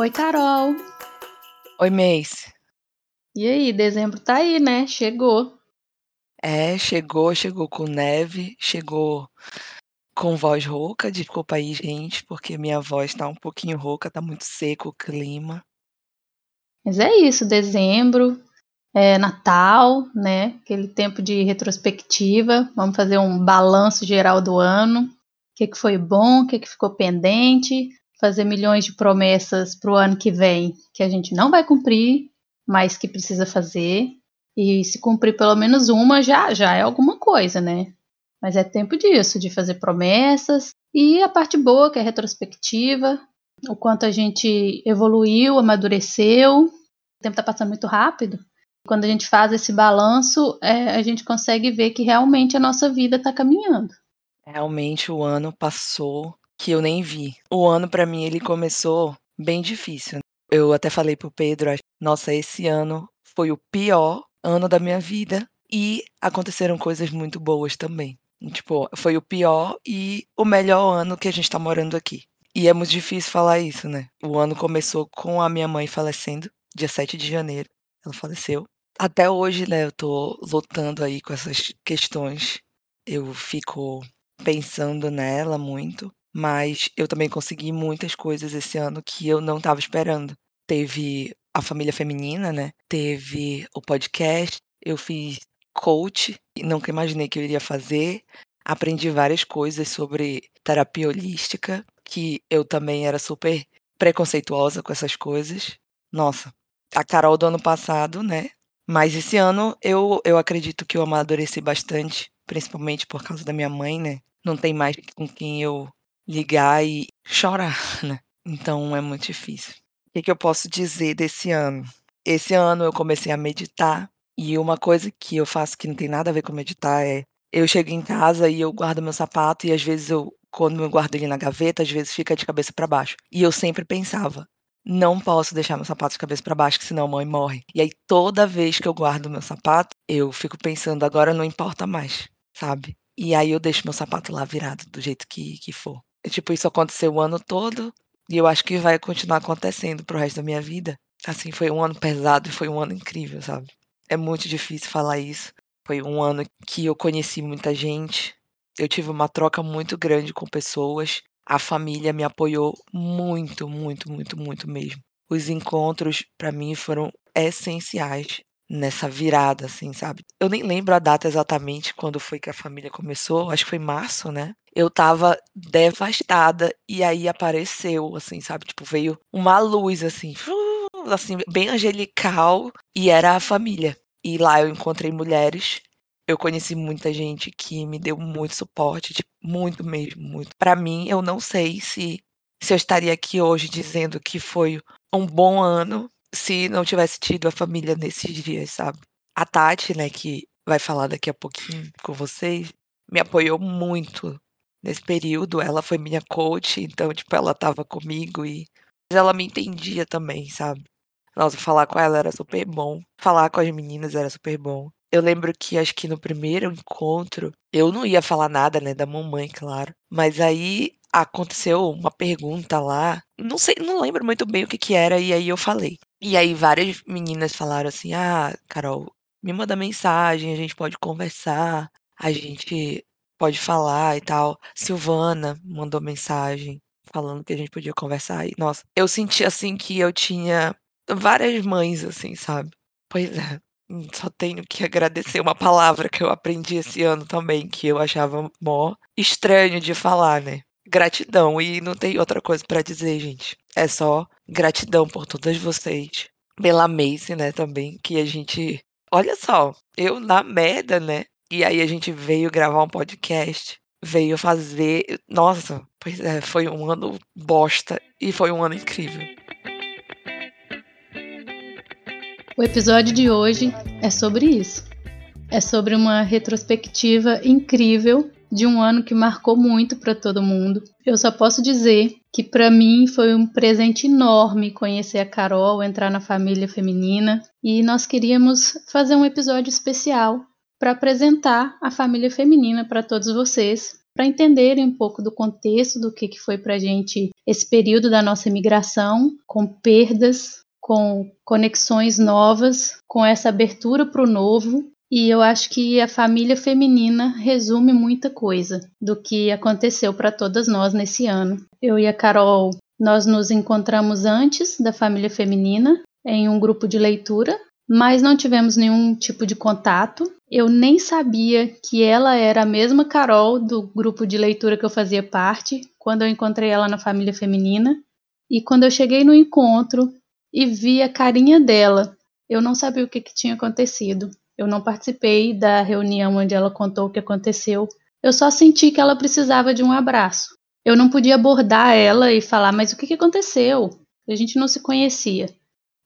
Oi, Carol. Oi, Mace. E aí, dezembro tá aí, né? Chegou. É, chegou, chegou com neve, chegou com voz rouca. Desculpa aí, gente, porque minha voz tá um pouquinho rouca, tá muito seco o clima. Mas é isso, dezembro, é Natal, né? Aquele tempo de retrospectiva. Vamos fazer um balanço geral do ano. O que, que foi bom, o que, que ficou pendente. Fazer milhões de promessas para o ano que vem que a gente não vai cumprir, mas que precisa fazer. E se cumprir pelo menos uma, já, já é alguma coisa, né? Mas é tempo disso, de fazer promessas. E a parte boa, que é retrospectiva, o quanto a gente evoluiu, amadureceu. O tempo está passando muito rápido. Quando a gente faz esse balanço, é, a gente consegue ver que realmente a nossa vida está caminhando. Realmente o ano passou que eu nem vi. O ano para mim ele começou bem difícil. Eu até falei pro Pedro, nossa, esse ano foi o pior ano da minha vida e aconteceram coisas muito boas também. Tipo, foi o pior e o melhor ano que a gente tá morando aqui. E é muito difícil falar isso, né? O ano começou com a minha mãe falecendo, dia 7 de janeiro. Ela faleceu. Até hoje, né, eu tô lutando aí com essas questões. Eu fico pensando nela muito, mas eu também consegui muitas coisas esse ano que eu não estava esperando. Teve a família feminina, né? Teve o podcast, eu fiz coach, nunca imaginei que eu iria fazer. Aprendi várias coisas sobre terapia holística, que eu também era super preconceituosa com essas coisas. Nossa, a Carol do ano passado, né? Mas esse ano eu, eu acredito que eu amadureci bastante, principalmente por causa da minha mãe, né? Não tem mais com quem eu ligar e chorar, né? Então é muito difícil. O que, que eu posso dizer desse ano? Esse ano eu comecei a meditar e uma coisa que eu faço que não tem nada a ver com meditar é eu chego em casa e eu guardo meu sapato e às vezes eu quando eu guardo ele na gaveta, às vezes fica de cabeça para baixo. E eu sempre pensava, não posso deixar meu sapato de cabeça para baixo, que senão a mãe morre. E aí toda vez que eu guardo meu sapato, eu fico pensando, agora não importa mais, sabe? E aí eu deixo meu sapato lá virado do jeito que, que for. Tipo, isso aconteceu o ano todo e eu acho que vai continuar acontecendo pro resto da minha vida. Assim, foi um ano pesado e foi um ano incrível, sabe? É muito difícil falar isso. Foi um ano que eu conheci muita gente. Eu tive uma troca muito grande com pessoas a família me apoiou muito, muito, muito, muito mesmo. Os encontros para mim foram essenciais nessa virada, assim, sabe? Eu nem lembro a data exatamente quando foi que a família começou, acho que foi março, né? Eu tava devastada e aí apareceu, assim, sabe? Tipo, veio uma luz, assim, assim, bem angelical e era a família. E lá eu encontrei mulheres eu conheci muita gente que me deu muito suporte, tipo, muito mesmo, muito. Para mim, eu não sei se se eu estaria aqui hoje dizendo que foi um bom ano se não tivesse tido a família nesses dias, sabe? A Tati, né, que vai falar daqui a pouquinho com vocês, me apoiou muito nesse período. Ela foi minha coach, então, tipo, ela tava comigo e ela me entendia também, sabe? Nossa, falar com ela era super bom. Falar com as meninas era super bom. Eu lembro que acho que no primeiro encontro, eu não ia falar nada, né, da mamãe, claro. Mas aí aconteceu uma pergunta lá, não sei, não lembro muito bem o que que era, e aí eu falei. E aí várias meninas falaram assim: "Ah, Carol, me manda mensagem, a gente pode conversar, a gente pode falar e tal". Silvana mandou mensagem falando que a gente podia conversar e nossa, eu senti assim que eu tinha várias mães assim, sabe? Pois é. Só tenho que agradecer uma palavra que eu aprendi esse ano também, que eu achava mó estranho de falar, né? Gratidão. E não tem outra coisa para dizer, gente. É só gratidão por todas vocês. Pela Macy, né, também, que a gente. Olha só, eu na merda, né? E aí a gente veio gravar um podcast, veio fazer. Nossa, pois é, foi um ano bosta e foi um ano incrível. O episódio de hoje é sobre isso. É sobre uma retrospectiva incrível de um ano que marcou muito para todo mundo. Eu só posso dizer que para mim foi um presente enorme conhecer a Carol, entrar na família feminina e nós queríamos fazer um episódio especial para apresentar a família feminina para todos vocês para entenderem um pouco do contexto do que, que foi para a gente esse período da nossa imigração, com perdas, com conexões novas, com essa abertura para o novo. E eu acho que a família feminina resume muita coisa do que aconteceu para todas nós nesse ano. Eu e a Carol, nós nos encontramos antes da família feminina em um grupo de leitura mas não tivemos nenhum tipo de contato. Eu nem sabia que ela era a mesma Carol do grupo de leitura que eu fazia parte quando eu encontrei ela na família feminina. E quando eu cheguei no encontro e vi a carinha dela, eu não sabia o que, que tinha acontecido. Eu não participei da reunião onde ela contou o que aconteceu. Eu só senti que ela precisava de um abraço. Eu não podia abordar ela e falar, mas o que, aconteceu? A gente não se conhecia.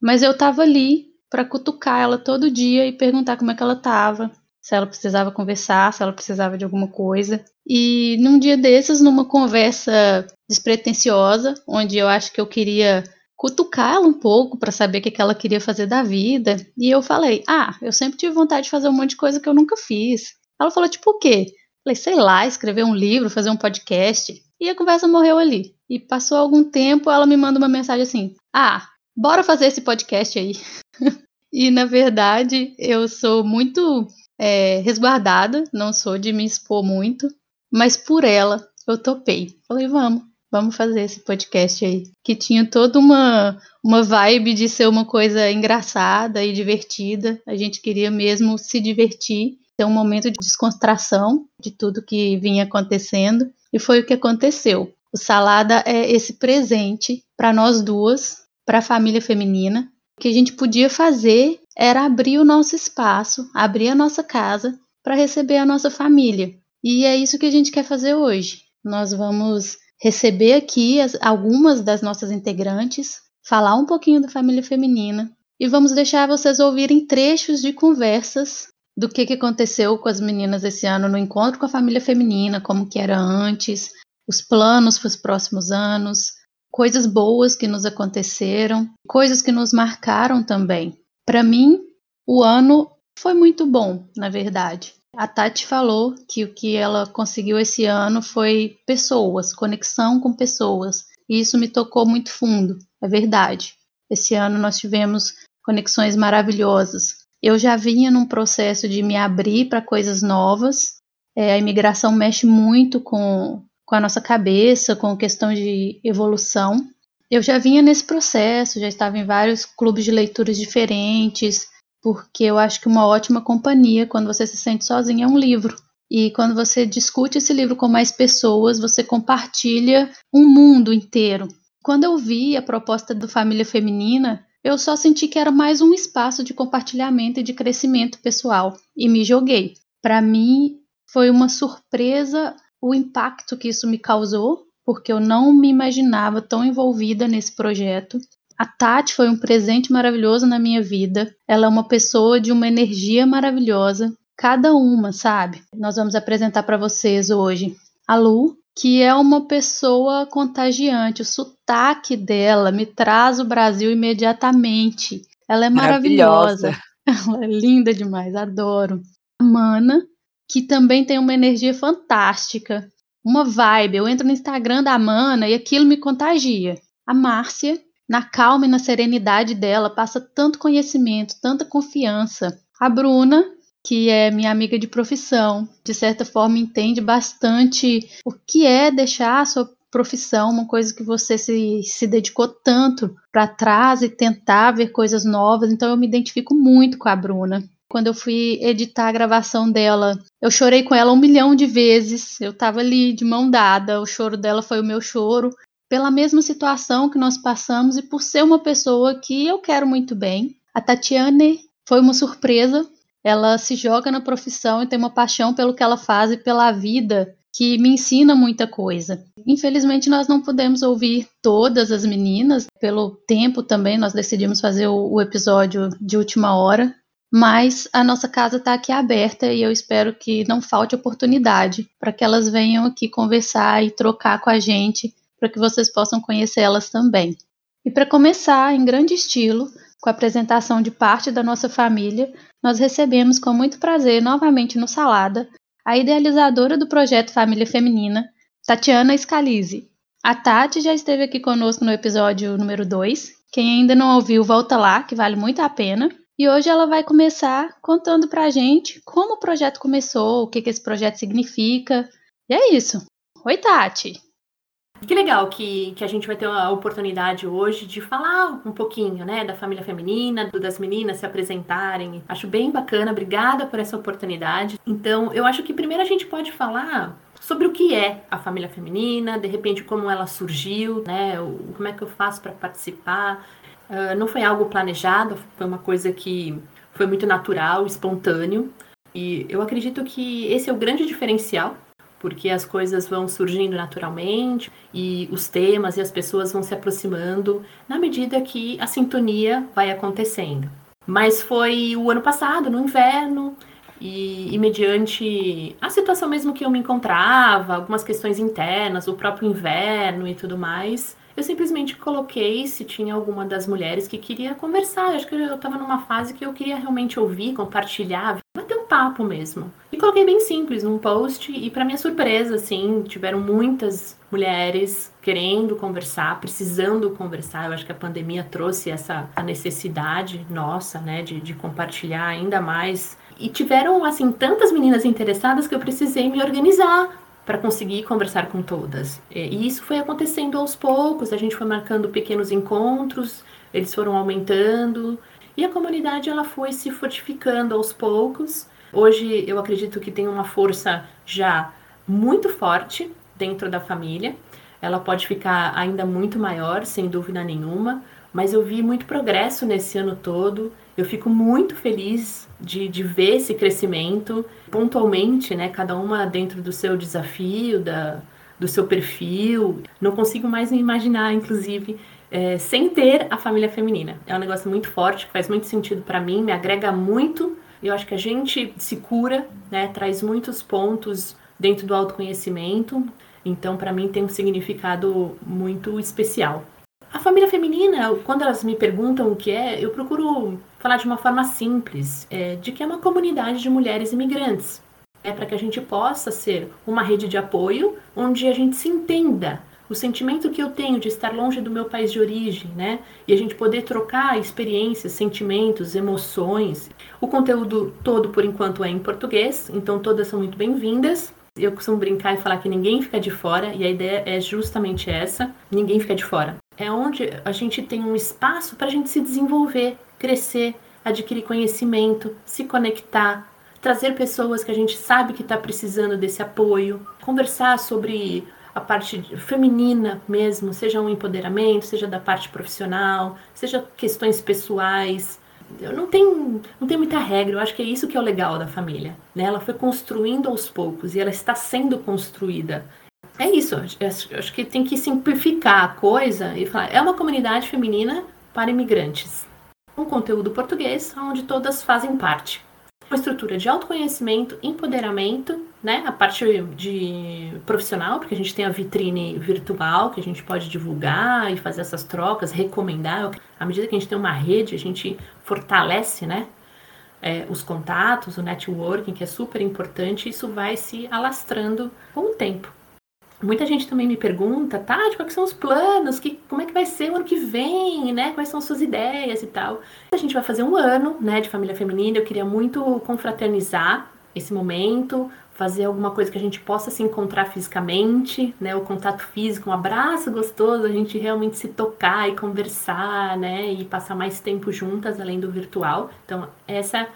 Mas eu estava ali para cutucar ela todo dia e perguntar como é que ela estava, se ela precisava conversar, se ela precisava de alguma coisa. E num dia desses, numa conversa despretensiosa, onde eu acho que eu queria cutucar ela um pouco para saber o que, que ela queria fazer da vida, e eu falei: "Ah, eu sempre tive vontade de fazer um monte de coisa que eu nunca fiz". Ela falou: "Tipo o quê?" Falei: "Sei lá, escrever um livro, fazer um podcast". E a conversa morreu ali. E passou algum tempo, ela me manda uma mensagem assim: "Ah, bora fazer esse podcast aí". e na verdade eu sou muito é, resguardada, não sou de me expor muito, mas por ela eu topei. Falei, vamos, vamos fazer esse podcast aí. Que tinha toda uma, uma vibe de ser uma coisa engraçada e divertida. A gente queria mesmo se divertir, ter um momento de descontração de tudo que vinha acontecendo. E foi o que aconteceu. O Salada é esse presente para nós duas, para a família feminina, o que a gente podia fazer era abrir o nosso espaço, abrir a nossa casa para receber a nossa família. E é isso que a gente quer fazer hoje. Nós vamos receber aqui as, algumas das nossas integrantes, falar um pouquinho da família feminina e vamos deixar vocês ouvirem trechos de conversas do que, que aconteceu com as meninas esse ano no encontro com a família feminina, como que era antes, os planos para os próximos anos, coisas boas que nos aconteceram, coisas que nos marcaram também. Para mim, o ano foi muito bom, na verdade. A Tati falou que o que ela conseguiu esse ano foi pessoas, conexão com pessoas. E isso me tocou muito fundo, é verdade. Esse ano nós tivemos conexões maravilhosas. Eu já vinha num processo de me abrir para coisas novas. É, a imigração mexe muito com com a nossa cabeça, com questão de evolução. Eu já vinha nesse processo, já estava em vários clubes de leituras diferentes, porque eu acho que uma ótima companhia, quando você se sente sozinho, é um livro. E quando você discute esse livro com mais pessoas, você compartilha um mundo inteiro. Quando eu vi a proposta do Família Feminina, eu só senti que era mais um espaço de compartilhamento e de crescimento pessoal e me joguei. Para mim, foi uma surpresa o impacto que isso me causou, porque eu não me imaginava tão envolvida nesse projeto. A Tati foi um presente maravilhoso na minha vida. Ela é uma pessoa de uma energia maravilhosa, cada uma, sabe? Nós vamos apresentar para vocês hoje a Lu, que é uma pessoa contagiante. O sotaque dela me traz o Brasil imediatamente. Ela é maravilhosa. maravilhosa. Ela é linda demais, adoro. A Mana, que também tem uma energia fantástica, uma vibe. Eu entro no Instagram da Mana e aquilo me contagia. A Márcia, na calma e na serenidade dela, passa tanto conhecimento, tanta confiança. A Bruna, que é minha amiga de profissão, de certa forma entende bastante o que é deixar a sua profissão, uma coisa que você se, se dedicou tanto para trás e tentar ver coisas novas. Então eu me identifico muito com a Bruna. Quando eu fui editar a gravação dela, eu chorei com ela um milhão de vezes. Eu tava ali de mão dada, o choro dela foi o meu choro, pela mesma situação que nós passamos e por ser uma pessoa que eu quero muito bem. A Tatiane foi uma surpresa. Ela se joga na profissão e tem uma paixão pelo que ela faz e pela vida que me ensina muita coisa. Infelizmente, nós não pudemos ouvir todas as meninas, pelo tempo também, nós decidimos fazer o, o episódio de última hora mas a nossa casa está aqui aberta e eu espero que não falte oportunidade para que elas venham aqui conversar e trocar com a gente, para que vocês possam conhecê-las também. E para começar, em grande estilo, com a apresentação de parte da nossa família, nós recebemos com muito prazer novamente no Salada a idealizadora do projeto Família Feminina, Tatiana Scalise. A Tati já esteve aqui conosco no episódio número 2. Quem ainda não ouviu, volta lá, que vale muito a pena. E hoje ela vai começar contando pra gente como o projeto começou, o que, que esse projeto significa. E é isso. Oi, Tati! Que legal que, que a gente vai ter a oportunidade hoje de falar um pouquinho, né, da família feminina, das meninas se apresentarem. Acho bem bacana, obrigada por essa oportunidade. Então, eu acho que primeiro a gente pode falar sobre o que é a família feminina, de repente como ela surgiu, né, como é que eu faço para participar. Uh, não foi algo planejado, foi uma coisa que foi muito natural, espontâneo. E eu acredito que esse é o grande diferencial porque as coisas vão surgindo naturalmente e os temas e as pessoas vão se aproximando na medida que a sintonia vai acontecendo. Mas foi o ano passado, no inverno, e, e, mediante a situação mesmo que eu me encontrava, algumas questões internas, o próprio inverno e tudo mais, eu simplesmente coloquei se tinha alguma das mulheres que queria conversar. Eu acho que eu estava numa fase que eu queria realmente ouvir, compartilhar, bater um papo mesmo. E coloquei bem simples num post e para minha surpresa, assim, tiveram muitas mulheres querendo conversar, precisando conversar. Eu acho que a pandemia trouxe essa necessidade nossa, né, de, de compartilhar ainda mais. E tiveram, assim, tantas meninas interessadas que eu precisei me organizar para conseguir conversar com todas. E isso foi acontecendo aos poucos, a gente foi marcando pequenos encontros, eles foram aumentando e a comunidade ela foi se fortificando aos poucos. Hoje eu acredito que tem uma força já muito forte dentro da família. Ela pode ficar ainda muito maior, sem dúvida nenhuma, mas eu vi muito progresso nesse ano todo. Eu fico muito feliz de, de ver esse crescimento pontualmente, né? Cada uma dentro do seu desafio, da, do seu perfil. Não consigo mais me imaginar, inclusive, é, sem ter a família feminina. É um negócio muito forte, que faz muito sentido para mim, me agrega muito. Eu acho que a gente se cura, né? Traz muitos pontos dentro do autoconhecimento. Então, para mim, tem um significado muito especial. A família feminina, quando elas me perguntam o que é, eu procuro falar de uma forma simples, é, de que é uma comunidade de mulheres imigrantes. É para que a gente possa ser uma rede de apoio onde a gente se entenda o sentimento que eu tenho de estar longe do meu país de origem, né? E a gente poder trocar experiências, sentimentos, emoções. O conteúdo todo, por enquanto, é em português, então todas são muito bem-vindas. Eu costumo brincar e falar que ninguém fica de fora, e a ideia é justamente essa: ninguém fica de fora. É onde a gente tem um espaço para a gente se desenvolver, crescer, adquirir conhecimento, se conectar, trazer pessoas que a gente sabe que está precisando desse apoio, conversar sobre a parte feminina mesmo, seja um empoderamento, seja da parte profissional, seja questões pessoais, não tem, não tem muita regra, eu acho que é isso que é o legal da família. Né? Ela foi construindo aos poucos e ela está sendo construída. É isso, eu acho que tem que simplificar a coisa e falar, é uma comunidade feminina para imigrantes. Um conteúdo português onde todas fazem parte uma estrutura de autoconhecimento, empoderamento, né? A parte de profissional, porque a gente tem a vitrine virtual que a gente pode divulgar e fazer essas trocas, recomendar. À medida que a gente tem uma rede, a gente fortalece, né? É, os contatos, o networking, que é super importante, isso vai se alastrando com o tempo. Muita gente também me pergunta, Tati, quais são os planos? Que, como é que vai ser o ano que vem, né? Quais são suas ideias e tal? A gente vai fazer um ano, né, de família feminina. Eu queria muito confraternizar esse momento, fazer alguma coisa que a gente possa se encontrar fisicamente, né? O contato físico, um abraço gostoso, a gente realmente se tocar e conversar, né? E passar mais tempo juntas além do virtual. Então, essa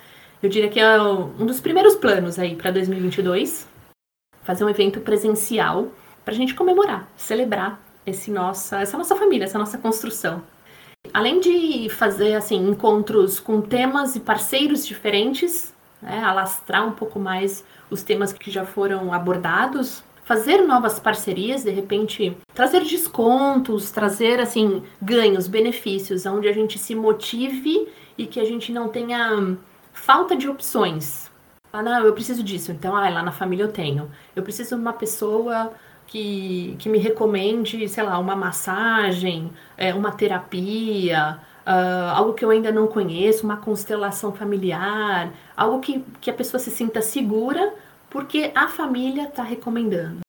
eu diria que é um dos primeiros planos aí para 2022, fazer um evento presencial para a gente comemorar, celebrar esse nossa, essa nossa família, essa nossa construção. Além de fazer assim encontros com temas e parceiros diferentes, né, alastrar um pouco mais os temas que já foram abordados, fazer novas parcerias, de repente trazer descontos, trazer assim ganhos, benefícios, onde a gente se motive e que a gente não tenha falta de opções. Ah, não, eu preciso disso, então ah, lá na família eu tenho. Eu preciso de uma pessoa que, que me recomende, sei lá, uma massagem, é, uma terapia, uh, algo que eu ainda não conheço, uma constelação familiar, algo que, que a pessoa se sinta segura porque a família está recomendando.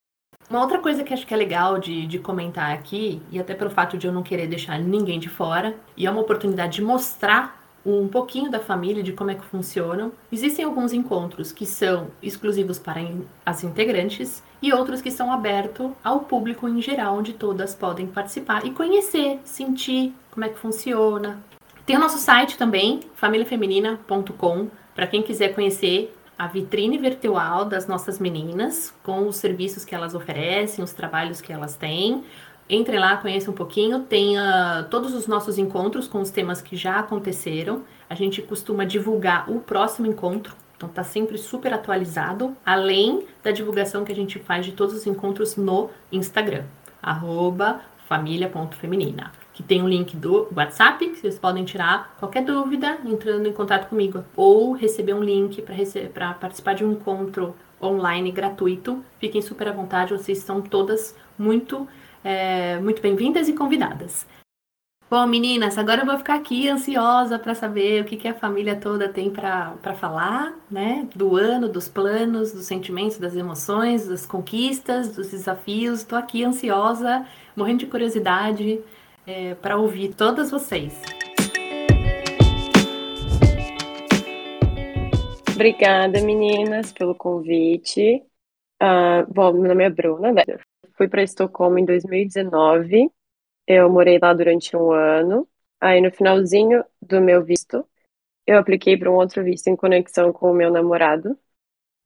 Uma outra coisa que acho que é legal de, de comentar aqui, e até pelo fato de eu não querer deixar ninguém de fora, e é uma oportunidade de mostrar um pouquinho da família, de como é que funcionam. Existem alguns encontros que são exclusivos para as integrantes e outros que são abertos ao público em geral, onde todas podem participar e conhecer, sentir como é que funciona. Tem o nosso site também, famíliafeminina.com, para quem quiser conhecer a vitrine virtual das nossas meninas, com os serviços que elas oferecem, os trabalhos que elas têm. Entre lá, conheça um pouquinho. Tenha todos os nossos encontros com os temas que já aconteceram. A gente costuma divulgar o próximo encontro, então tá sempre super atualizado, além da divulgação que a gente faz de todos os encontros no Instagram, arroba família.feminina que tem um link do WhatsApp, que vocês podem tirar qualquer dúvida entrando em contato comigo, ou receber um link para participar de um encontro online gratuito. Fiquem super à vontade, vocês estão todas muito, é, muito bem-vindas e convidadas. Bom, meninas, agora eu vou ficar aqui ansiosa para saber o que, que a família toda tem para falar, né? Do ano, dos planos, dos sentimentos, das emoções, das conquistas, dos desafios. Estou aqui ansiosa, morrendo de curiosidade é, para ouvir todas vocês. Obrigada, meninas, pelo convite. Uh, bom, meu nome é Bruna, né? Fui para Estocolmo em 2019. Eu morei lá durante um ano. Aí, no finalzinho do meu visto, eu apliquei para um outro visto em conexão com o meu namorado.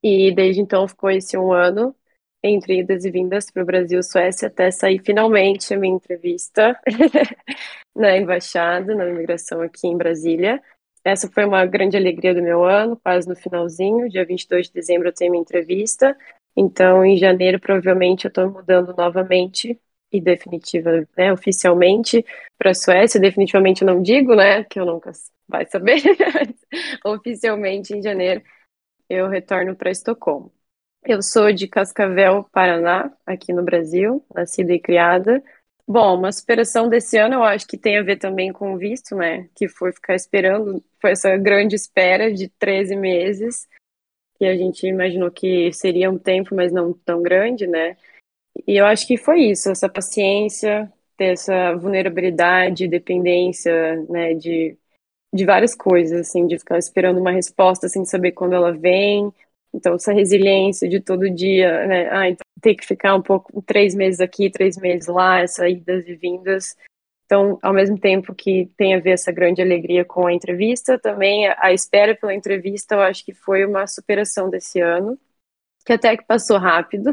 E desde então ficou esse um ano entre idas e vindas para o Brasil e Suécia até sair finalmente a minha entrevista na embaixada, na imigração aqui em Brasília. Essa foi uma grande alegria do meu ano, quase no finalzinho, dia 22 de dezembro eu tenho minha entrevista, então em janeiro provavelmente eu estou mudando novamente e definitiva, né, oficialmente para a Suécia, definitivamente eu não digo, né, que eu nunca vai saber, oficialmente em janeiro eu retorno para Estocolmo. Eu sou de Cascavel, Paraná, aqui no Brasil, nascida e criada. Bom, uma superação desse ano eu acho que tem a ver também com o visto, né? Que foi ficar esperando, foi essa grande espera de 13 meses, que a gente imaginou que seria um tempo, mas não tão grande, né? E eu acho que foi isso, essa paciência, ter essa vulnerabilidade, dependência, né, de, de várias coisas, assim, de ficar esperando uma resposta sem saber quando ela vem, então, essa resiliência de todo dia, né? Ah, então ter que ficar um pouco, três meses aqui, três meses lá, essas idas e vindas. Então, ao mesmo tempo que tem a ver essa grande alegria com a entrevista, também a espera pela entrevista, eu acho que foi uma superação desse ano, que até que passou rápido.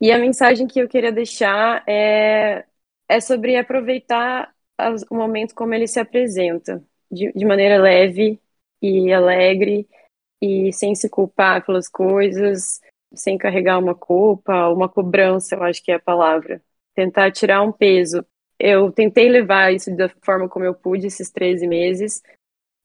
E a mensagem que eu queria deixar é, é sobre aproveitar o momento como ele se apresenta, de, de maneira leve e alegre, e sem se culpar pelas coisas, sem carregar uma culpa, uma cobrança, eu acho que é a palavra. Tentar tirar um peso. Eu tentei levar isso da forma como eu pude esses 13 meses.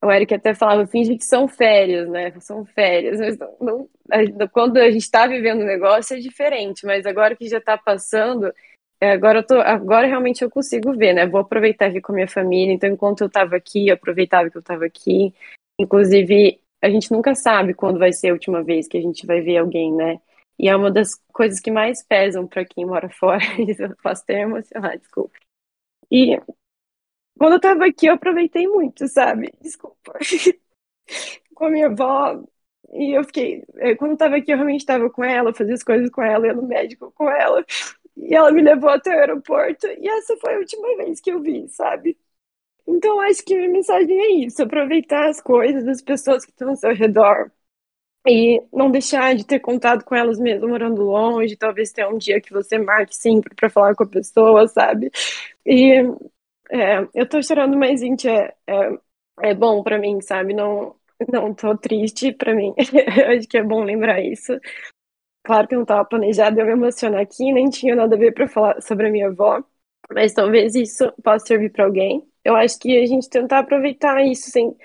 O Eric até falava, finge que são férias, né? São férias. Mas não, não, quando a gente está vivendo o um negócio é diferente, mas agora que já está passando, é, agora, tô, agora realmente eu consigo ver, né? Vou aproveitar aqui com a minha família. Então, enquanto eu estava aqui, eu aproveitava que eu estava aqui. Inclusive, a gente nunca sabe quando vai ser a última vez que a gente vai ver alguém, né? E é uma das coisas que mais pesam para quem mora fora. Eu posso ter emocionar, desculpa. E quando eu tava aqui, eu aproveitei muito, sabe? Desculpa. com a minha avó. E eu fiquei. Eh, quando eu tava aqui, eu realmente tava com ela, fazia as coisas com ela, ia no médico com ela. E ela me levou até o aeroporto. E essa foi a última vez que eu vi, sabe? Então, acho que minha mensagem é isso: aproveitar as coisas das pessoas que estão ao seu redor e não deixar de ter contato com elas mesmo morando longe. Talvez tenha um dia que você marque sempre para falar com a pessoa, sabe? E é, eu tô chorando, mas, gente, é, é, é bom para mim, sabe? Não, não tô triste para mim. acho que é bom lembrar isso. Claro que não estava planejado eu me emocionar aqui, nem tinha nada a ver para falar sobre a minha avó, mas talvez isso possa servir para alguém eu acho que a gente tentar aproveitar isso sem,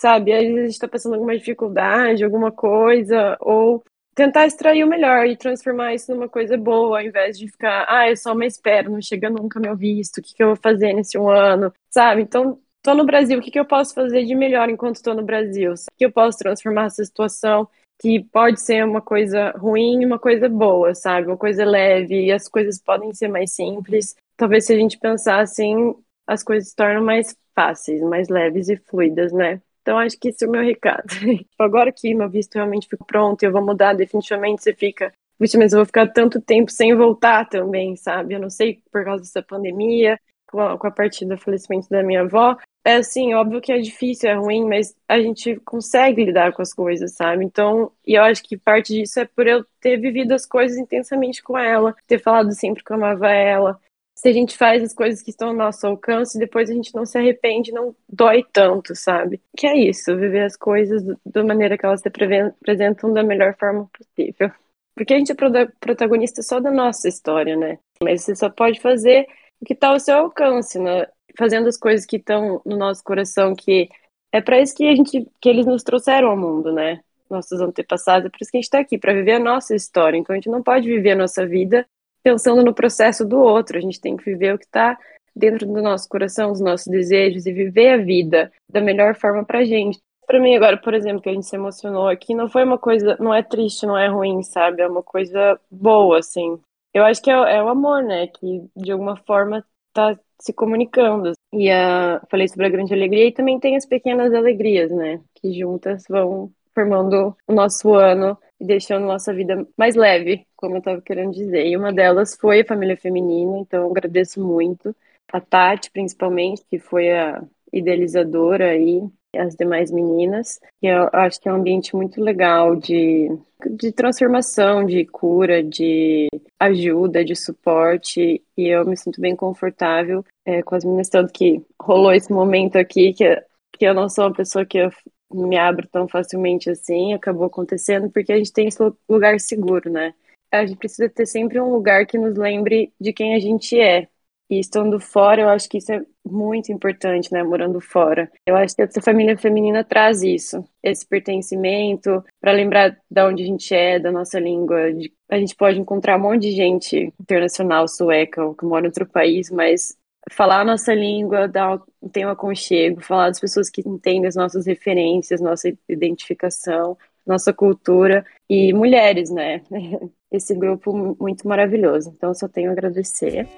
sabe, às vezes a gente está passando alguma dificuldade, alguma coisa, ou tentar extrair o melhor e transformar isso numa coisa boa, ao invés de ficar, ah, é só uma espera, não chega nunca meu visto, o que, que eu vou fazer nesse um ano, sabe? Então, tô no Brasil, o que, que eu posso fazer de melhor enquanto estou no Brasil? O que eu posso transformar essa situação? que pode ser uma coisa ruim uma coisa boa, sabe? Uma coisa leve, e as coisas podem ser mais simples. Talvez se a gente pensar assim, as coisas se tornam mais fáceis, mais leves e fluidas, né? Então acho que esse é o meu recado. Agora que meu visto realmente ficou pronto, eu vou mudar definitivamente, você fica Vixe, mas eu vou ficar tanto tempo sem voltar também, sabe? Eu não sei por causa dessa pandemia, com a, com a do falecimento da minha avó. É assim, óbvio que é difícil, é ruim, mas a gente consegue lidar com as coisas, sabe? Então, e eu acho que parte disso é por eu ter vivido as coisas intensamente com ela, ter falado sempre que eu amava ela. Se a gente faz as coisas que estão ao nosso alcance, depois a gente não se arrepende, não dói tanto, sabe? Que é isso, viver as coisas da maneira que elas se apresentam da melhor forma possível. Porque a gente é protagonista só da nossa história, né? Mas você só pode fazer o que está ao seu alcance, né? Fazendo as coisas que estão no nosso coração, que é para isso que a gente, que eles nos trouxeram ao mundo, né? Nossos antepassados, é por isso que a gente está aqui, para viver a nossa história. Então a gente não pode viver a nossa vida pensando no processo do outro. A gente tem que viver o que está dentro do nosso coração, os nossos desejos e viver a vida da melhor forma para a gente para mim agora, por exemplo, que a gente se emocionou aqui, não foi uma coisa, não é triste, não é ruim, sabe? É uma coisa boa, assim. Eu acho que é, é o amor, né? Que de alguma forma tá se comunicando. E uh, falei sobre a grande alegria e também tem as pequenas alegrias, né? Que juntas vão formando o nosso ano e deixando nossa vida mais leve, como eu estava querendo dizer. E uma delas foi a família feminina, então eu agradeço muito. A Tati, principalmente, que foi a idealizadora aí as demais meninas. E eu acho que é um ambiente muito legal de, de transformação, de cura, de ajuda, de suporte. E eu me sinto bem confortável é, com as meninas, tanto que rolou esse momento aqui que, que eu não sou uma pessoa que me abro tão facilmente assim, acabou acontecendo porque a gente tem esse lugar seguro, né? A gente precisa ter sempre um lugar que nos lembre de quem a gente é, e estando fora, eu acho que isso é muito importante, né? Morando fora. Eu acho que essa família feminina traz isso, esse pertencimento, para lembrar de onde a gente é, da nossa língua. A gente pode encontrar um monte de gente internacional, sueca, ou que mora em outro país, mas falar a nossa língua dá, tem um aconchego, falar das pessoas que entendem as nossas referências, nossa identificação, nossa cultura e mulheres, né? Esse grupo muito maravilhoso. Então, só tenho a agradecer.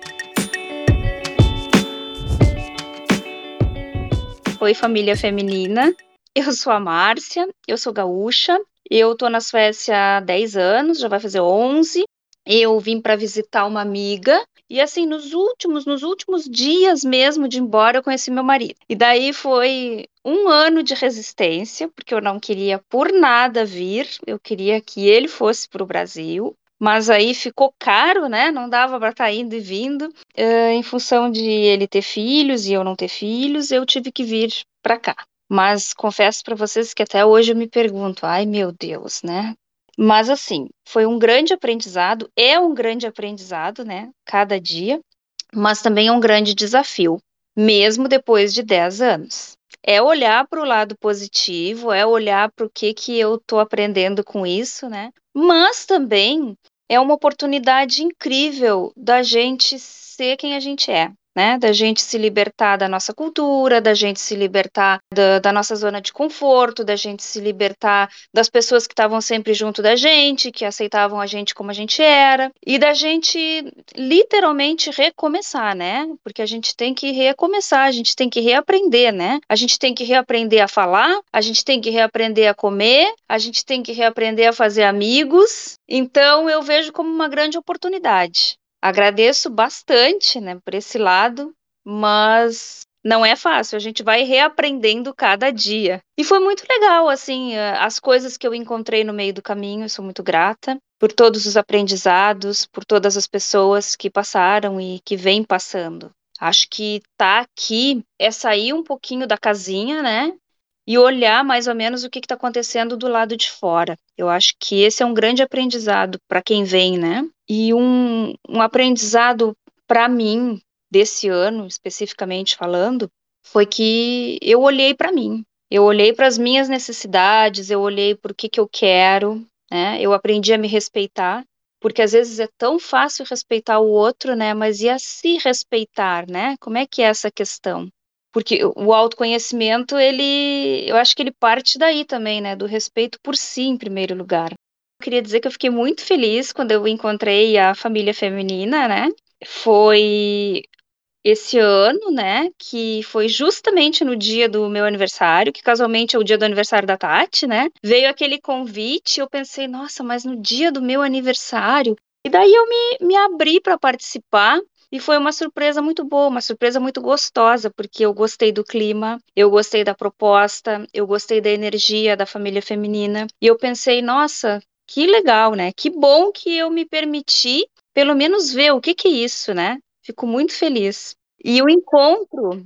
Oi, família feminina. Eu sou a Márcia, eu sou gaúcha. Eu tô na Suécia há 10 anos, já vai fazer 11. Eu vim para visitar uma amiga e assim, nos últimos, nos últimos dias mesmo de ir embora, eu conheci meu marido. E daí foi um ano de resistência, porque eu não queria por nada vir, eu queria que ele fosse para o Brasil mas aí ficou caro, né? Não dava para estar tá indo e vindo. Uh, em função de ele ter filhos e eu não ter filhos, eu tive que vir para cá. Mas confesso para vocês que até hoje eu me pergunto, ai meu Deus, né? Mas assim, foi um grande aprendizado, é um grande aprendizado, né? Cada dia, mas também é um grande desafio, mesmo depois de 10 anos é olhar para o lado positivo, é olhar para o que que eu estou aprendendo com isso, né? Mas também é uma oportunidade incrível da gente ser quem a gente é né? Da gente se libertar da nossa cultura, da gente se libertar da, da nossa zona de conforto, da gente se libertar das pessoas que estavam sempre junto da gente, que aceitavam a gente como a gente era, e da gente literalmente recomeçar, né? Porque a gente tem que recomeçar, a gente tem que reaprender, né? A gente tem que reaprender a falar, a gente tem que reaprender a comer, a gente tem que reaprender a fazer amigos. Então eu vejo como uma grande oportunidade. Agradeço bastante, né, por esse lado, mas não é fácil, a gente vai reaprendendo cada dia. E foi muito legal, assim, eh, as coisas que eu encontrei no meio do caminho, eu sou muito grata por todos os aprendizados, por todas as pessoas que passaram e que vêm passando. Acho que tá aqui é sair um pouquinho da casinha, né? E olhar mais ou menos o que está acontecendo do lado de fora. Eu acho que esse é um grande aprendizado para quem vem, né? E um, um aprendizado para mim desse ano, especificamente falando, foi que eu olhei para mim. Eu olhei para as minhas necessidades, eu olhei para o que, que eu quero, né? Eu aprendi a me respeitar, porque às vezes é tão fácil respeitar o outro, né? Mas e a se respeitar, né? Como é que é essa questão? Porque o autoconhecimento, ele, eu acho que ele parte daí também, né, do respeito por si em primeiro lugar. Eu queria dizer que eu fiquei muito feliz quando eu encontrei a família feminina, né? Foi esse ano, né, que foi justamente no dia do meu aniversário, que casualmente é o dia do aniversário da Tati, né? Veio aquele convite, eu pensei, nossa, mas no dia do meu aniversário. E daí eu me, me abri para participar. E foi uma surpresa muito boa, uma surpresa muito gostosa, porque eu gostei do clima, eu gostei da proposta, eu gostei da energia da família feminina. E eu pensei, nossa, que legal, né? Que bom que eu me permiti pelo menos ver o que, que é isso, né? Fico muito feliz. E o encontro,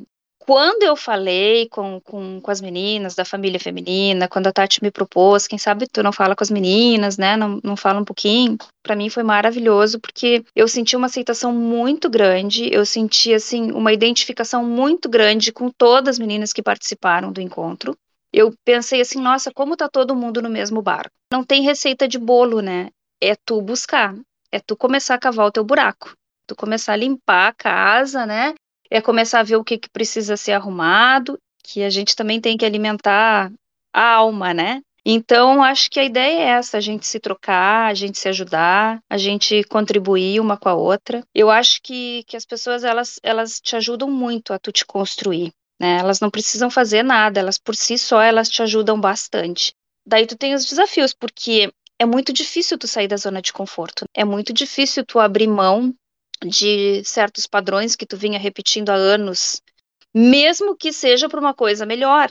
quando eu falei com, com, com as meninas da família feminina, quando a Tati me propôs, quem sabe tu não fala com as meninas, né? Não, não fala um pouquinho. Para mim foi maravilhoso, porque eu senti uma aceitação muito grande, eu senti, assim, uma identificação muito grande com todas as meninas que participaram do encontro. Eu pensei assim, nossa, como tá todo mundo no mesmo barco. Não tem receita de bolo, né? É tu buscar, é tu começar a cavar o teu buraco tu começar a limpar a casa, né? É começar a ver o que, que precisa ser arrumado, que a gente também tem que alimentar a alma, né? Então, acho que a ideia é essa, a gente se trocar, a gente se ajudar, a gente contribuir uma com a outra. Eu acho que, que as pessoas, elas, elas te ajudam muito a tu te construir, né? Elas não precisam fazer nada, elas por si só, elas te ajudam bastante. Daí tu tem os desafios, porque é muito difícil tu sair da zona de conforto. É muito difícil tu abrir mão de certos padrões que tu vinha repetindo há anos, mesmo que seja para uma coisa melhor.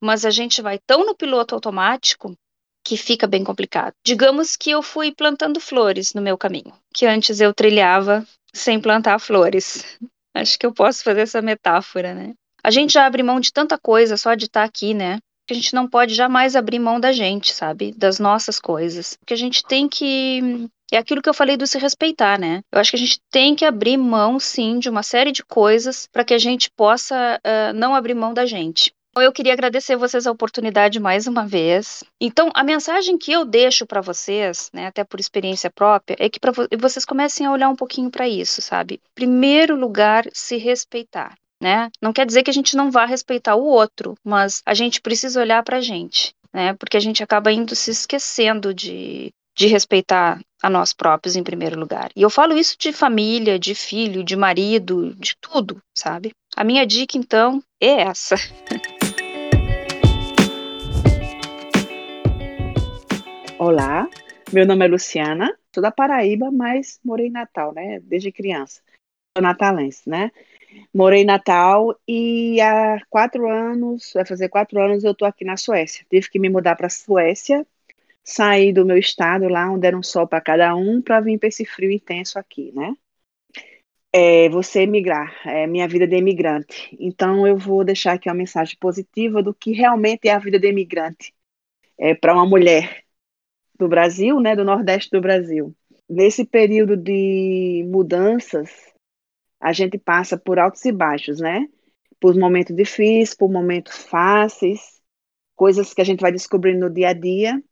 Mas a gente vai tão no piloto automático que fica bem complicado. Digamos que eu fui plantando flores no meu caminho, que antes eu trilhava sem plantar flores. Acho que eu posso fazer essa metáfora, né? A gente já abre mão de tanta coisa só de estar tá aqui, né? Que a gente não pode jamais abrir mão da gente, sabe? Das nossas coisas. Que a gente tem que é aquilo que eu falei do se respeitar, né? Eu acho que a gente tem que abrir mão, sim, de uma série de coisas para que a gente possa uh, não abrir mão da gente. Então, eu queria agradecer vocês a oportunidade mais uma vez. Então, a mensagem que eu deixo para vocês, né, até por experiência própria, é que vo vocês comecem a olhar um pouquinho para isso, sabe? Primeiro lugar, se respeitar. Né? Não quer dizer que a gente não vá respeitar o outro, mas a gente precisa olhar para a gente, né? Porque a gente acaba indo se esquecendo de, de respeitar a nós próprios em primeiro lugar. E eu falo isso de família, de filho, de marido, de tudo, sabe? A minha dica, então, é essa. Olá, meu nome é Luciana, sou da Paraíba, mas morei em Natal, né? Desde criança. Sou natalense, né? Morei em Natal e há quatro anos, vai fazer quatro anos, eu tô aqui na Suécia. Tive que me mudar para a Suécia sair do meu estado lá, onde era um sol para cada um, para vir para esse frio intenso aqui, né? É, você emigrar, é minha vida de imigrante. Então eu vou deixar aqui uma mensagem positiva do que realmente é a vida de imigrante é, para uma mulher do Brasil, né, do Nordeste do Brasil. Nesse período de mudanças, a gente passa por altos e baixos, né? Por momentos difíceis, por momentos fáceis, coisas que a gente vai descobrindo no dia a dia.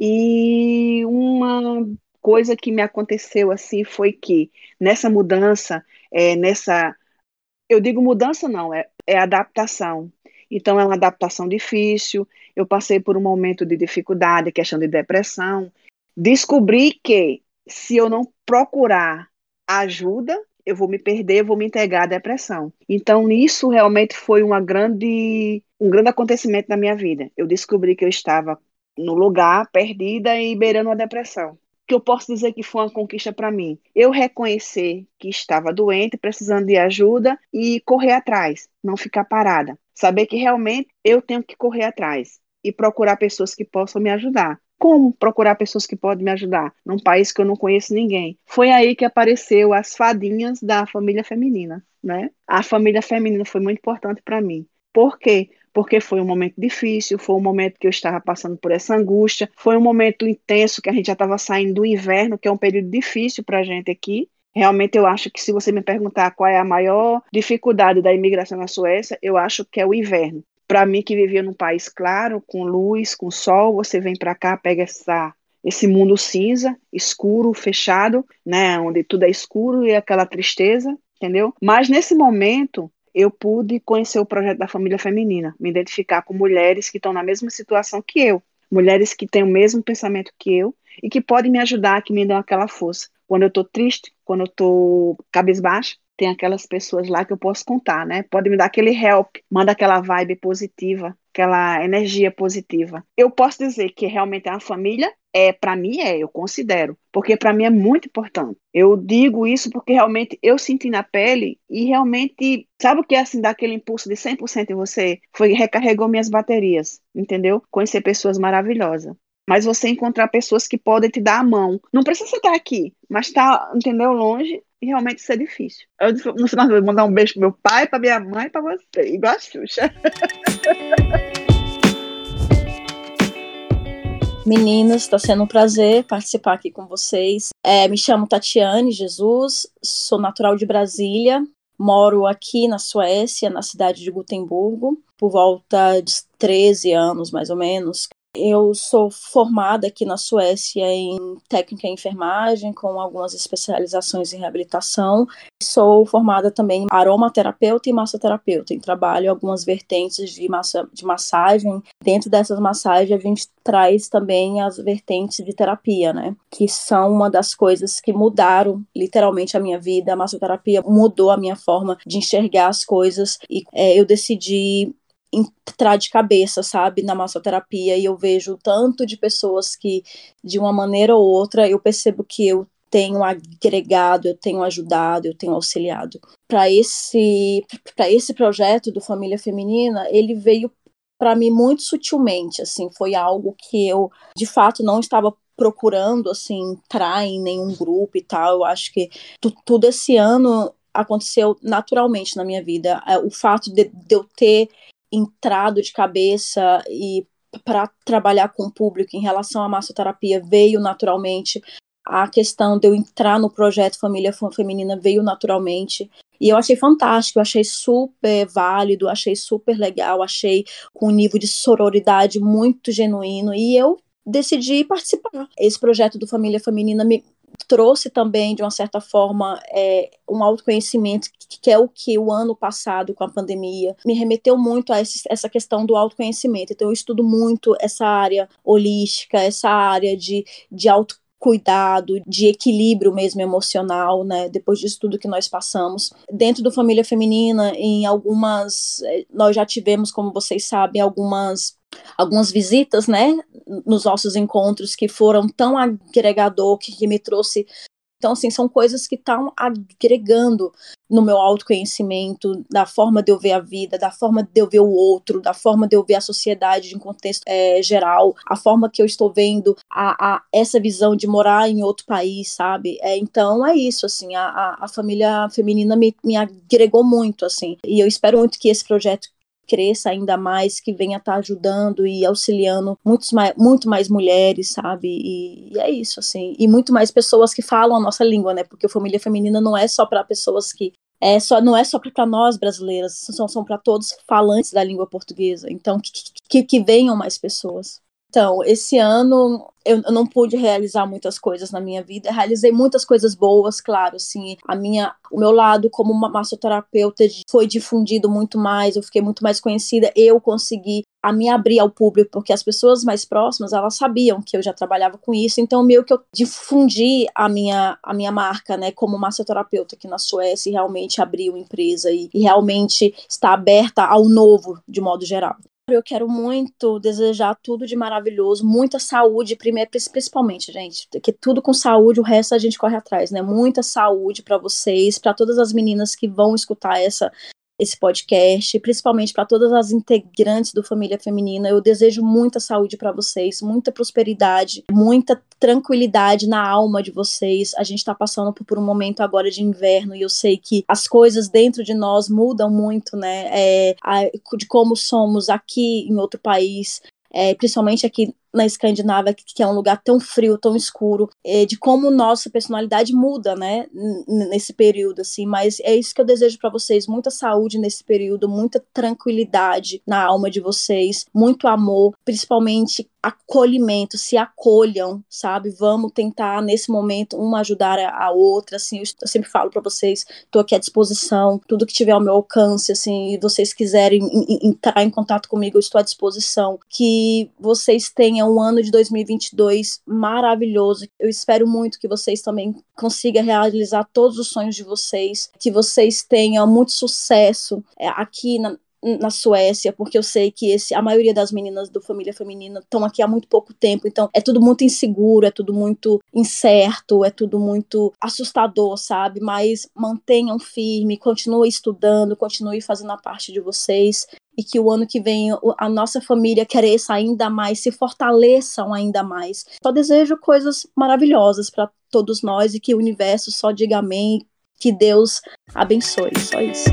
E uma coisa que me aconteceu assim foi que nessa mudança, é, nessa, eu digo mudança não, é, é adaptação. Então é uma adaptação difícil. Eu passei por um momento de dificuldade, questão de depressão. Descobri que se eu não procurar ajuda, eu vou me perder, eu vou me entregar à depressão. Então, isso realmente foi uma grande, um grande acontecimento na minha vida. Eu descobri que eu estava no lugar, perdida e beirando a depressão. Que eu posso dizer que foi uma conquista para mim. Eu reconhecer que estava doente, precisando de ajuda e correr atrás, não ficar parada. Saber que realmente eu tenho que correr atrás e procurar pessoas que possam me ajudar. Como procurar pessoas que podem me ajudar num país que eu não conheço ninguém? Foi aí que apareceu as fadinhas da família feminina, né? A família feminina foi muito importante para mim. Por quê? porque foi um momento difícil, foi um momento que eu estava passando por essa angústia, foi um momento intenso que a gente já estava saindo do inverno, que é um período difícil para a gente aqui. Realmente eu acho que se você me perguntar qual é a maior dificuldade da imigração na Suécia, eu acho que é o inverno. Para mim que vivia num país claro, com luz, com sol, você vem para cá, pega essa esse mundo cinza, escuro, fechado, né, onde tudo é escuro e aquela tristeza, entendeu? Mas nesse momento eu pude conhecer o projeto da família feminina, me identificar com mulheres que estão na mesma situação que eu, mulheres que têm o mesmo pensamento que eu e que podem me ajudar, que me dão aquela força. Quando eu estou triste, quando eu estou cabisbaixa, tem aquelas pessoas lá que eu posso contar, né? Pode me dar aquele help, manda aquela vibe positiva, aquela energia positiva. Eu posso dizer que realmente é uma família? É, para mim é, eu considero, porque para mim é muito importante. Eu digo isso porque realmente eu senti na pele e realmente, sabe o que é assim, dar aquele impulso de 100% em você? Foi recarregou minhas baterias, entendeu? Conhecer pessoas maravilhosas mas você encontrar pessoas que podem te dar a mão. Não precisa estar aqui, mas está, entendeu, longe, e realmente isso é difícil. Eu, no final, eu vou mandar um beijo pro meu pai, pra minha mãe pra você, igual a Xuxa. Meninas, está sendo um prazer participar aqui com vocês. É, me chamo Tatiane Jesus, sou natural de Brasília, moro aqui na Suécia, na cidade de Gutemburgo, por volta de 13 anos, mais ou menos. Eu sou formada aqui na Suécia em técnica em enfermagem, com algumas especializações em reabilitação. Sou formada também em aromaterapeuta e massoterapeuta. Em trabalho algumas vertentes de, massa, de massagem. Dentro dessas massagens, a gente traz também as vertentes de terapia, né? Que são uma das coisas que mudaram literalmente a minha vida. A massoterapia mudou a minha forma de enxergar as coisas e é, eu decidi entrar de cabeça, sabe, na massoterapia e eu vejo tanto de pessoas que de uma maneira ou outra eu percebo que eu tenho agregado, eu tenho ajudado, eu tenho auxiliado. Para esse para esse projeto do Família Feminina, ele veio para mim muito sutilmente, assim, foi algo que eu de fato não estava procurando assim entrar em nenhum grupo e tal. Eu acho que tudo esse ano aconteceu naturalmente na minha vida. É, o fato de, de eu ter entrado de cabeça e para trabalhar com o público em relação à massoterapia veio naturalmente. A questão de eu entrar no projeto Família Feminina veio naturalmente. E eu achei fantástico, eu achei super válido, achei super legal, achei com um nível de sororidade muito genuíno. E eu decidi participar. Esse projeto do Família Feminina me, trouxe também, de uma certa forma, é, um autoconhecimento, que é o que o ano passado, com a pandemia, me remeteu muito a esse, essa questão do autoconhecimento. Então, eu estudo muito essa área holística, essa área de, de auto cuidado, de equilíbrio mesmo emocional, né? Depois disso tudo que nós passamos. Dentro do Família Feminina, em algumas. Eh, nós já tivemos, como vocês sabem, algumas algumas visitas, né, nos nossos encontros que foram tão agregador, que, que me trouxe então, assim, são coisas que estão agregando no meu autoconhecimento, da forma de eu ver a vida, da forma de eu ver o outro, da forma de eu ver a sociedade em contexto é, geral, a forma que eu estou vendo a, a, essa visão de morar em outro país, sabe? É, então, é isso, assim, a, a família feminina me, me agregou muito, assim, e eu espero muito que esse projeto cresça ainda mais, que venha estar tá ajudando e auxiliando muitos mais, muito mais mulheres, sabe? E, e, é isso, assim. E muito mais pessoas que falam a nossa língua, né? Porque família feminina não é só para pessoas que. É só, não é só para nós brasileiras, são, são para todos falantes da língua portuguesa. Então, que, que, que venham mais pessoas. Então, esse ano eu, não pude realizar muitas coisas na minha vida. Realizei muitas coisas boas, claro, assim, a minha, o meu lado como massoterapeuta foi difundido muito mais, eu fiquei muito mais conhecida, eu consegui a me abrir ao público, porque as pessoas mais próximas, elas sabiam que eu já trabalhava com isso, então meio que eu difundi a minha, a minha marca, né, como massoterapeuta aqui na Suécia e realmente abri uma empresa e, e realmente está aberta ao novo, de modo geral. Eu quero muito desejar tudo de maravilhoso, muita saúde, primeiro, principalmente, gente, que tudo com saúde, o resto a gente corre atrás, né? Muita saúde para vocês, para todas as meninas que vão escutar essa esse podcast, principalmente para todas as integrantes do Família Feminina. Eu desejo muita saúde para vocês, muita prosperidade, muita tranquilidade na alma de vocês. A gente está passando por, um momento agora de inverno e eu sei que as coisas dentro de nós mudam muito, né? É, a, de como somos aqui em outro país, é, principalmente aqui na Escandinávia, que é um lugar tão frio, tão escuro, é, de como nossa personalidade muda, né, nesse período, assim, mas é isso que eu desejo para vocês, muita saúde nesse período, muita tranquilidade na alma de vocês, muito amor, principalmente acolhimento, se acolham, sabe? Vamos tentar nesse momento uma ajudar a, outra, assim, eu, eu sempre falo para vocês, estou aqui à disposição, tudo que tiver ao meu alcance, assim, e vocês quiserem entrar em contato comigo, eu estou à disposição. Que vocês tenham um ano de 2022 maravilhoso. Eu espero muito que vocês também consigam realizar todos os sonhos de vocês, que vocês tenham muito sucesso é, aqui na, na Suécia, porque eu sei que esse, a maioria das meninas do Família Feminina estão aqui há muito pouco tempo, então é tudo muito inseguro, é tudo muito incerto, é tudo muito assustador, sabe? Mas mantenham firme, continue estudando, continue fazendo a parte de vocês e que o ano que vem a nossa família cresça ainda mais, se fortaleçam ainda mais. Só desejo coisas maravilhosas para todos nós e que o universo só diga amém, que Deus abençoe, só isso.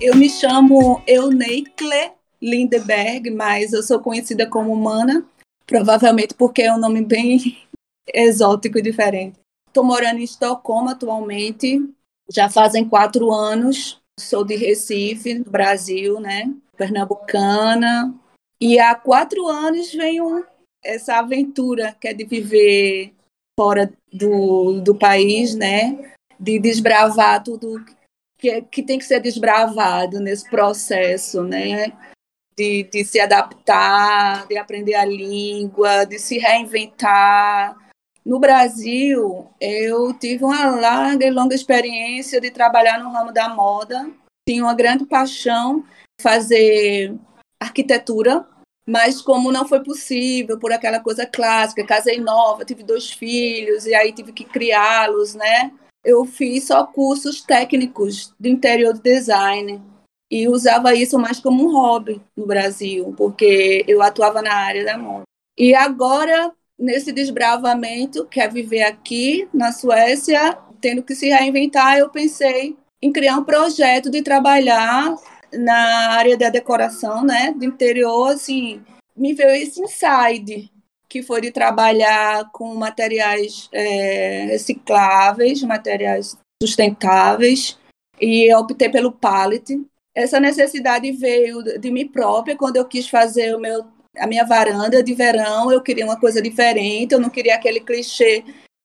Eu me chamo Euneikle Lindeberg, mas eu sou conhecida como Mana, provavelmente porque é um nome bem exótico e diferente. Estou morando em Estocolmo atualmente, já fazem quatro anos. Sou de Recife, Brasil, né? Pernambucana. E há quatro anos venho essa aventura que é de viver fora do, do país, né? De desbravar tudo que, que tem que ser desbravado nesse processo, né? De, de se adaptar, de aprender a língua, de se reinventar. No Brasil, eu tive uma larga e longa experiência de trabalhar no ramo da moda. Tinha uma grande paixão fazer arquitetura, mas como não foi possível por aquela coisa clássica, casei nova, tive dois filhos e aí tive que criá-los, né? Eu fiz só cursos técnicos de interior de design e usava isso mais como um hobby no Brasil, porque eu atuava na área da moda. E agora, nesse desbravamento, que é viver aqui na Suécia, tendo que se reinventar, eu pensei em criar um projeto de trabalhar na área da decoração, né, do interior, assim, me veio esse inside que de trabalhar com materiais é, recicláveis, materiais sustentáveis, e optei pelo pallet. Essa necessidade veio de mim própria quando eu quis fazer o meu, a minha varanda de verão. Eu queria uma coisa diferente, eu não queria aquele clichê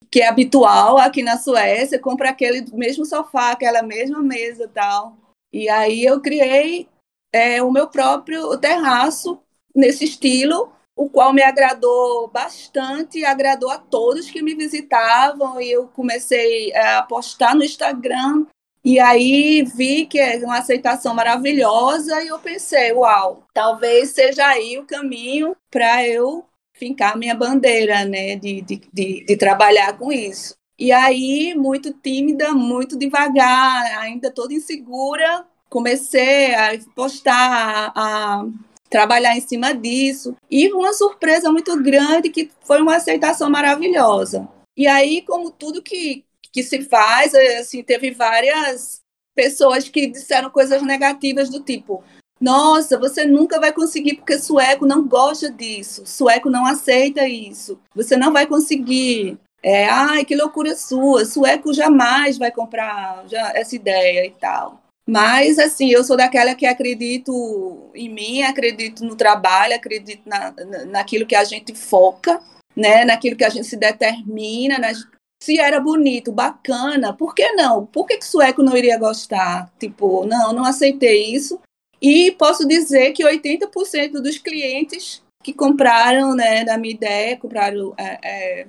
que é habitual aqui na Suécia, compra aquele mesmo sofá, aquela mesma mesa tal. E aí eu criei é, o meu próprio terraço nesse estilo o qual me agradou bastante, agradou a todos que me visitavam e eu comecei a postar no Instagram e aí vi que é uma aceitação maravilhosa e eu pensei, uau, talvez seja aí o caminho para eu fincar minha bandeira, né, de, de, de, de trabalhar com isso. E aí, muito tímida, muito devagar, ainda toda insegura, comecei a postar, a trabalhar em cima disso. E uma surpresa muito grande que foi uma aceitação maravilhosa. E aí, como tudo que, que se faz, assim, teve várias pessoas que disseram coisas negativas do tipo: nossa, você nunca vai conseguir porque sueco não gosta disso, sueco não aceita isso, você não vai conseguir. É, ai, que loucura sua, sueco jamais vai comprar essa ideia e tal. Mas, assim, eu sou daquela que acredito em mim, acredito no trabalho, acredito na, naquilo que a gente foca, né? naquilo que a gente se determina. Se era bonito, bacana, por que não? Por que, que sueco não iria gostar? Tipo, não, não aceitei isso. E posso dizer que 80% dos clientes que compraram né, da minha ideia, compraram é, é,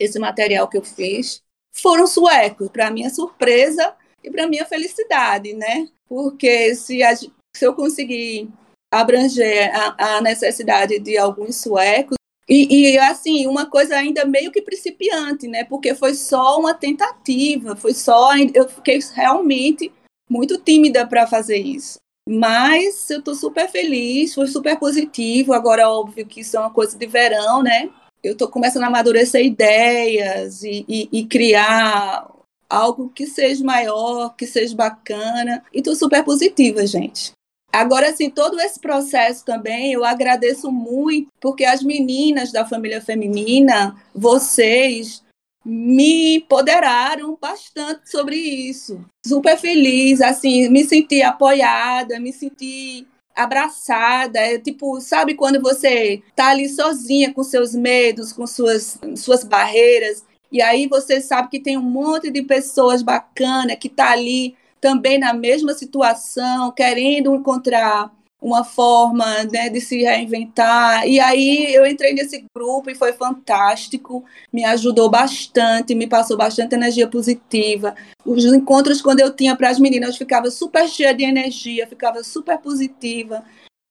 esse material que eu fiz, foram suecos. Para minha surpresa, e para minha felicidade, né? Porque se, a, se eu conseguir abranger a, a necessidade de alguns suecos, e, e, assim, uma coisa ainda meio que principiante, né? Porque foi só uma tentativa, foi só. Eu fiquei realmente muito tímida para fazer isso. Mas eu estou super feliz, foi super positivo. Agora, óbvio que isso é uma coisa de verão, né? Eu estou começando a amadurecer ideias e, e, e criar algo que seja maior, que seja bacana. E tô super positiva, gente. Agora, assim, todo esse processo também eu agradeço muito, porque as meninas da família feminina, vocês me empoderaram bastante sobre isso. Super feliz, assim, me senti apoiada, me senti abraçada, é tipo, sabe quando você tá ali sozinha com seus medos, com suas, suas barreiras, e aí você sabe que tem um monte de pessoas bacanas que tá ali também na mesma situação, querendo encontrar uma forma né, de se reinventar. E aí eu entrei nesse grupo e foi fantástico, me ajudou bastante, me passou bastante energia positiva. Os encontros, quando eu tinha para as meninas, eu ficava super cheia de energia, ficava super positiva.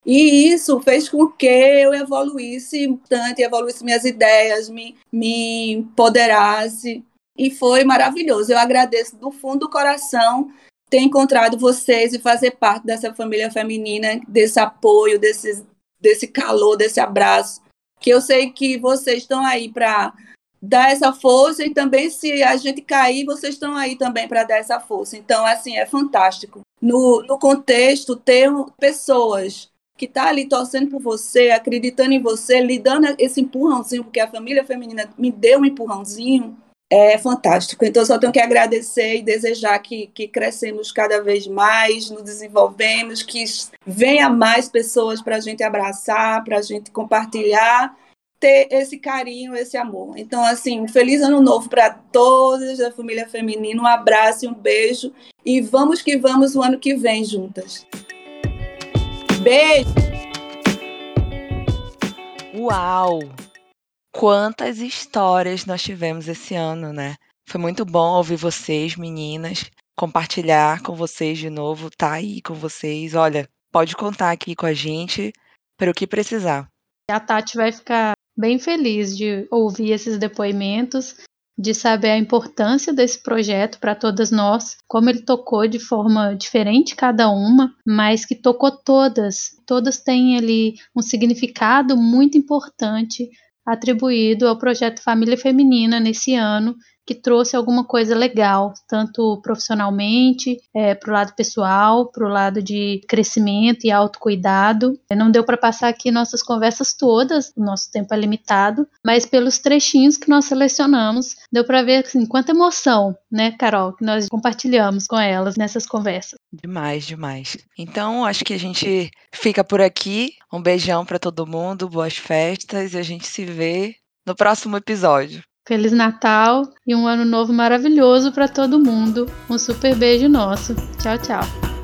E isso fez com que eu evoluísse tanto, evoluísse minhas ideias, me, me empoderasse. E foi maravilhoso. Eu agradeço do fundo do coração ter encontrado vocês e fazer parte dessa família feminina, desse apoio, desse, desse calor, desse abraço. Que eu sei que vocês estão aí para dar essa força e também se a gente cair, vocês estão aí também para dar essa força. Então, assim, é fantástico. No, no contexto, ter pessoas que estão tá ali torcendo por você, acreditando em você, lhe dando esse empurrãozinho, porque a família feminina me deu um empurrãozinho, é fantástico. Então, só tenho que agradecer e desejar que, que crescemos cada vez mais, nos desenvolvemos, que venha mais pessoas para a gente abraçar, para a gente compartilhar, ter esse carinho, esse amor. Então, assim, feliz ano novo para todas da família feminina, um abraço e um beijo, e vamos que vamos o ano que vem juntas. Beijo! Uau! quantas histórias nós tivemos esse ano, né? Foi muito bom ouvir vocês, meninas, compartilhar com vocês de novo, tá aí com vocês. Olha, pode contar aqui com a gente para o que precisar. A Tati vai ficar bem feliz de ouvir esses depoimentos, de saber a importância desse projeto para todas nós, como ele tocou de forma diferente cada uma, mas que tocou todas. Todas têm ali um significado muito importante atribuído ao projeto Família Feminina nesse ano que trouxe alguma coisa legal, tanto profissionalmente, é, para o lado pessoal, para o lado de crescimento e autocuidado. Não deu para passar aqui nossas conversas todas, nosso tempo é limitado, mas pelos trechinhos que nós selecionamos, deu para ver assim, quanta emoção, né, Carol, que nós compartilhamos com elas nessas conversas. Demais, demais. Então, acho que a gente fica por aqui. Um beijão para todo mundo, boas festas e a gente se vê no próximo episódio. Feliz Natal e um ano novo maravilhoso para todo mundo. Um super beijo nosso. Tchau, tchau.